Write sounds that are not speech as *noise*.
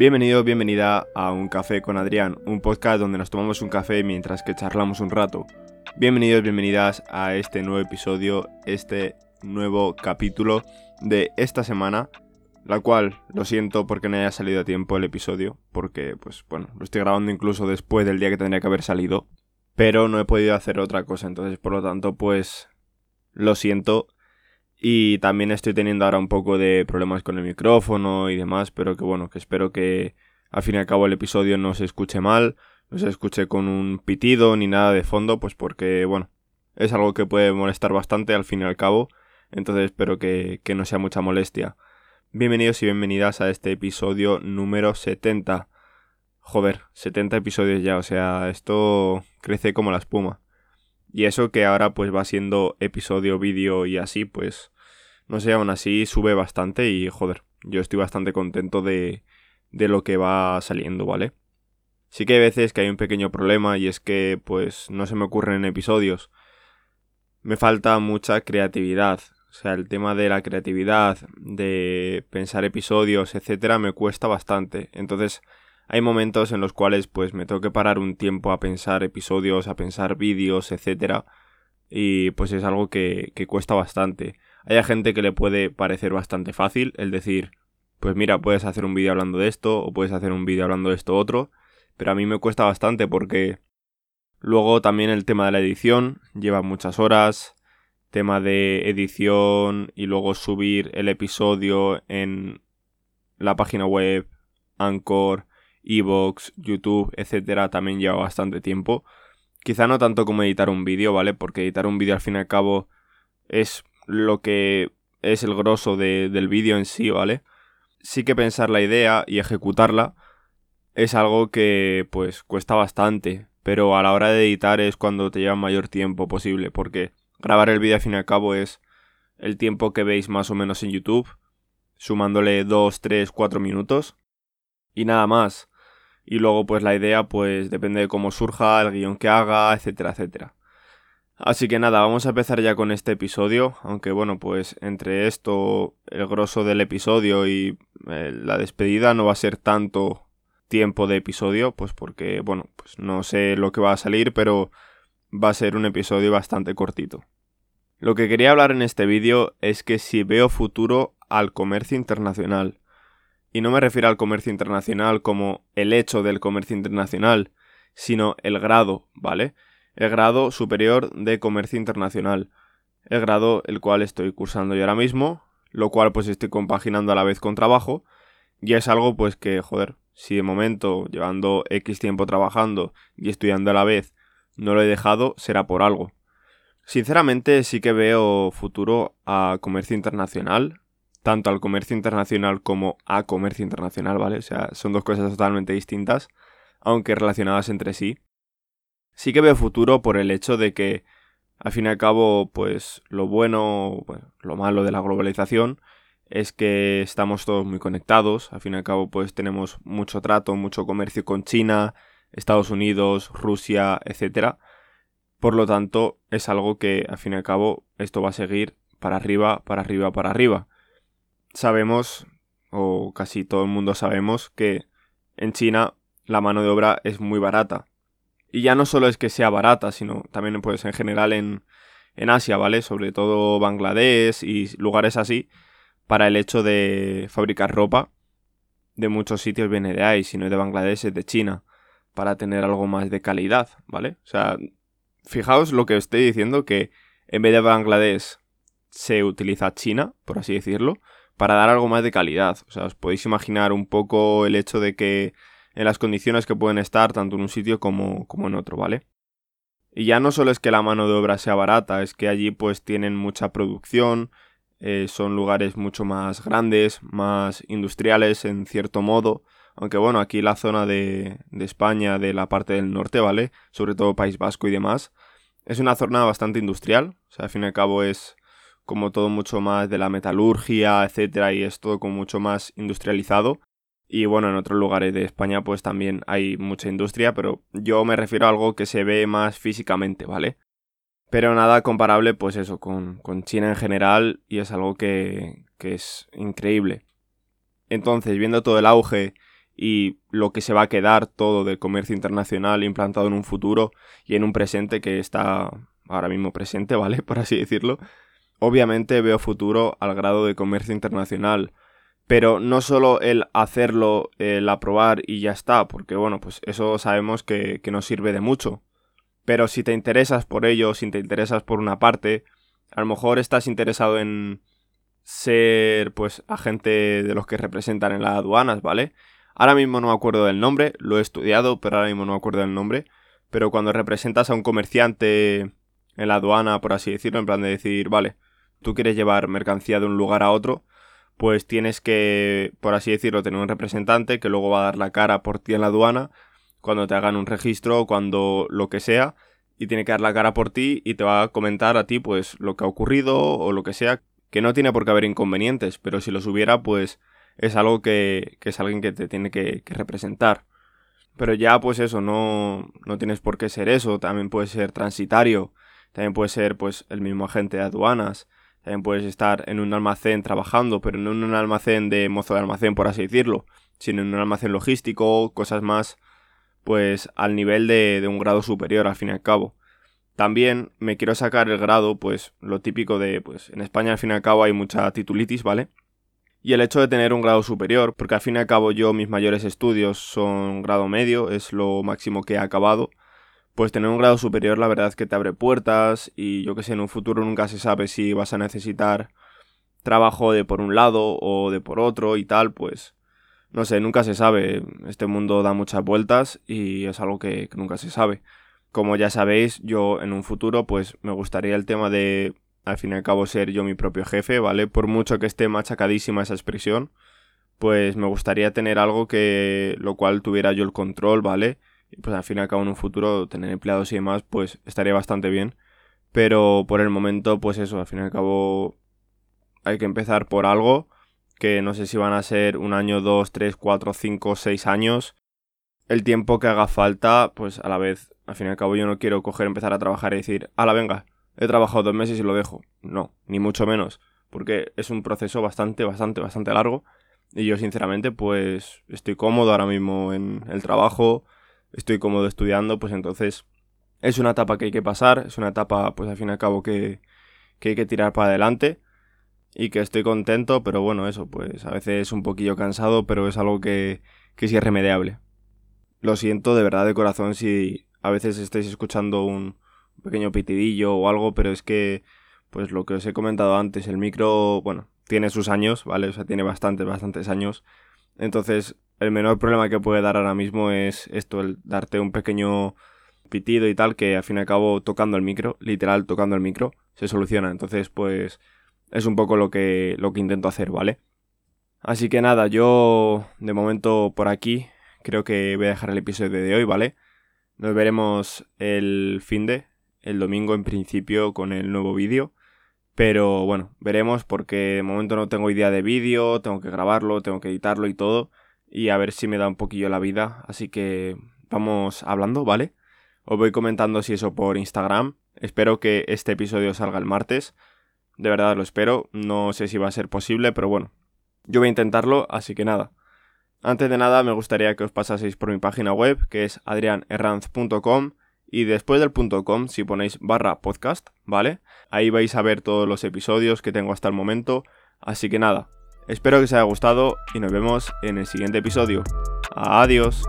Bienvenido, bienvenida a Un Café con Adrián, un podcast donde nos tomamos un café mientras que charlamos un rato. Bienvenidos, bienvenidas a este nuevo episodio, este nuevo capítulo de esta semana, la cual lo siento porque no haya salido a tiempo el episodio, porque pues bueno, lo estoy grabando incluso después del día que tendría que haber salido, pero no he podido hacer otra cosa, entonces por lo tanto pues lo siento y también estoy teniendo ahora un poco de problemas con el micrófono y demás, pero que bueno, que espero que al fin y al cabo el episodio no se escuche mal, no se escuche con un pitido ni nada de fondo, pues porque bueno, es algo que puede molestar bastante al fin y al cabo, entonces espero que, que no sea mucha molestia. Bienvenidos y bienvenidas a este episodio número 70. Joder, 70 episodios ya, o sea, esto crece como la espuma. Y eso que ahora pues va siendo episodio, vídeo y así, pues no sé, aún así sube bastante y joder, yo estoy bastante contento de, de lo que va saliendo, ¿vale? Sí que hay veces que hay un pequeño problema y es que pues no se me ocurren episodios. Me falta mucha creatividad. O sea, el tema de la creatividad, de pensar episodios, etcétera, me cuesta bastante. Entonces, hay momentos en los cuales pues me tengo que parar un tiempo a pensar episodios, a pensar vídeos, etcétera, y pues es algo que, que cuesta bastante. Hay gente que le puede parecer bastante fácil el decir, pues mira, puedes hacer un vídeo hablando de esto o puedes hacer un vídeo hablando de esto otro, pero a mí me cuesta bastante porque luego también el tema de la edición lleva muchas horas, tema de edición y luego subir el episodio en la página web, Anchor, Evox, YouTube, etcétera, también lleva bastante tiempo. Quizá no tanto como editar un vídeo, ¿vale? Porque editar un vídeo al fin y al cabo es lo que es el grosso del vídeo en sí, ¿vale? Sí que pensar la idea y ejecutarla es algo que pues cuesta bastante, pero a la hora de editar es cuando te lleva mayor tiempo posible, porque grabar el vídeo al fin y al cabo es el tiempo que veis más o menos en YouTube, sumándole 2, 3, 4 minutos y nada más y luego pues la idea pues depende de cómo surja, el guion que haga, etcétera, etcétera. Así que nada, vamos a empezar ya con este episodio, aunque bueno, pues entre esto, el grosso del episodio y eh, la despedida no va a ser tanto tiempo de episodio, pues porque bueno, pues no sé lo que va a salir, pero va a ser un episodio bastante cortito. Lo que quería hablar en este vídeo es que si veo futuro al comercio internacional, y no me refiero al comercio internacional como el hecho del comercio internacional, sino el grado, ¿vale? El grado superior de comercio internacional. El grado el cual estoy cursando yo ahora mismo, lo cual pues estoy compaginando a la vez con trabajo, y es algo pues que, joder, si de momento, llevando X tiempo trabajando y estudiando a la vez, no lo he dejado, será por algo. Sinceramente sí que veo futuro a comercio internacional, tanto al comercio internacional como a comercio internacional, ¿vale? O sea, son dos cosas totalmente distintas, aunque relacionadas entre sí. Sí que veo futuro por el hecho de que, al fin y al cabo, pues lo bueno, lo malo de la globalización es que estamos todos muy conectados, al fin y al cabo, pues tenemos mucho trato, mucho comercio con China, Estados Unidos, Rusia, etc. Por lo tanto, es algo que, al fin y al cabo, esto va a seguir para arriba, para arriba, para arriba sabemos, o casi todo el mundo sabemos, que en China la mano de obra es muy barata. Y ya no solo es que sea barata, sino también pues en general en, en Asia, ¿vale? Sobre todo Bangladesh y lugares así, para el hecho de fabricar ropa. De muchos sitios viene de ahí, si no es de Bangladesh es de China, para tener algo más de calidad, ¿vale? O sea, fijaos lo que estoy diciendo, que en vez de Bangladesh se utiliza China, por así decirlo, para dar algo más de calidad. O sea, os podéis imaginar un poco el hecho de que en las condiciones que pueden estar tanto en un sitio como, en otro, ¿vale? Y ya no solo es que la mano de obra sea barata, es que allí pues tienen mucha producción, eh, son lugares mucho más grandes, más industriales en cierto modo, aunque bueno, aquí la zona de, de España, de la parte del norte, ¿vale? Sobre todo País Vasco y demás, es una zona bastante industrial, o sea, al fin y al cabo es como todo mucho más de la metalurgia, etcétera, y es todo como mucho más industrializado. Y bueno, en otros lugares de España pues también hay mucha industria, pero yo me refiero a algo que se ve más físicamente, ¿vale? Pero nada comparable pues eso con, con China en general y es algo que, que es increíble. Entonces, viendo todo el auge y lo que se va a quedar todo del comercio internacional implantado en un futuro y en un presente que está ahora mismo presente, *laughs* ¿vale? Por así decirlo. Obviamente veo futuro al grado de comercio internacional, pero no solo el hacerlo, el aprobar y ya está, porque bueno, pues eso sabemos que, que no sirve de mucho. Pero si te interesas por ello, si te interesas por una parte, a lo mejor estás interesado en ser pues agente de los que representan en las aduanas, ¿vale? Ahora mismo no me acuerdo del nombre, lo he estudiado, pero ahora mismo no me acuerdo del nombre. Pero cuando representas a un comerciante en la aduana, por así decirlo, en plan de decir, vale, tú quieres llevar mercancía de un lugar a otro, pues tienes que, por así decirlo, tener un representante que luego va a dar la cara por ti en la aduana, cuando te hagan un registro, cuando lo que sea, y tiene que dar la cara por ti y te va a comentar a ti, pues, lo que ha ocurrido o lo que sea, que no tiene por qué haber inconvenientes, pero si los hubiera, pues es algo que, que es alguien que te tiene que, que, representar. Pero ya, pues eso, no, no tienes por qué ser eso, también puede ser transitario, también puede ser, pues, el mismo agente de aduanas, también puedes estar en un almacén trabajando, pero no en un almacén de mozo de almacén, por así decirlo, sino en un almacén logístico, cosas más, pues, al nivel de, de un grado superior, al fin y al cabo. También me quiero sacar el grado, pues lo típico de, pues en España al fin y al cabo hay mucha titulitis, ¿vale? Y el hecho de tener un grado superior, porque al fin y al cabo yo mis mayores estudios son grado medio, es lo máximo que he acabado, pues tener un grado superior la verdad es que te abre puertas y yo que sé, en un futuro nunca se sabe si vas a necesitar trabajo de por un lado o de por otro y tal, pues no sé, nunca se sabe, este mundo da muchas vueltas y es algo que, que nunca se sabe. Como ya sabéis, yo en un futuro pues me gustaría el tema de al fin y al cabo ser yo mi propio jefe, ¿vale? Por mucho que esté machacadísima esa expresión, pues me gustaría tener algo que lo cual tuviera yo el control, ¿vale? Pues al fin y al cabo en un futuro tener empleados y demás, pues estaría bastante bien. Pero por el momento, pues eso, al fin y al cabo hay que empezar por algo que no sé si van a ser un año, dos, tres, cuatro, cinco, seis años. El tiempo que haga falta, pues a la vez al fin y al cabo yo no quiero coger, empezar a trabajar y decir, la venga, he trabajado dos meses y lo dejo. No, ni mucho menos, porque es un proceso bastante, bastante, bastante largo. Y yo sinceramente pues estoy cómodo ahora mismo en el trabajo, estoy cómodo estudiando, pues entonces es una etapa que hay que pasar, es una etapa pues al fin y al cabo que, que hay que tirar para adelante y que estoy contento, pero bueno, eso pues a veces es un poquillo cansado, pero es algo que, que es remediable. Lo siento de verdad de corazón si a veces estáis escuchando un pequeño pitidillo o algo, pero es que, pues lo que os he comentado antes, el micro, bueno, tiene sus años, ¿vale? O sea, tiene bastantes, bastantes años. Entonces, el menor problema que puede dar ahora mismo es esto, el darte un pequeño pitido y tal, que al fin y al cabo tocando el micro, literal tocando el micro, se soluciona. Entonces, pues es un poco lo que, lo que intento hacer, ¿vale? Así que nada, yo de momento por aquí creo que voy a dejar el episodio de hoy, ¿vale? Nos veremos el fin de, el domingo en principio con el nuevo vídeo. Pero bueno, veremos porque de momento no tengo idea de vídeo, tengo que grabarlo, tengo que editarlo y todo. Y a ver si me da un poquillo la vida. Así que vamos hablando, ¿vale? Os voy comentando si eso por Instagram. Espero que este episodio salga el martes. De verdad lo espero. No sé si va a ser posible, pero bueno. Yo voy a intentarlo, así que nada. Antes de nada, me gustaría que os pasaseis por mi página web, que es adrianerranz.com, y después del .com, si ponéis barra podcast, ¿vale? Ahí vais a ver todos los episodios que tengo hasta el momento. Así que nada, espero que os haya gustado y nos vemos en el siguiente episodio. Adiós.